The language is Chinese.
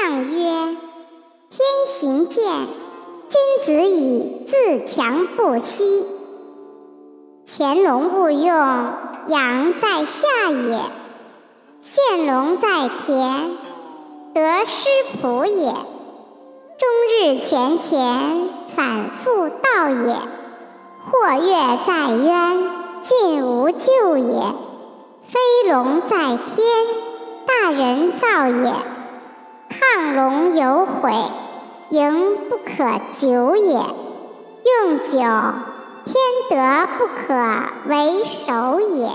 相曰：天行健，君子以自强不息。潜龙勿用，阳在下也；现龙在田，得失仆也。终日前乾，反复道也。或跃在渊，进无咎也。飞龙在天，大人造也。有悔，盈不可久也。用久，天德不可为守也。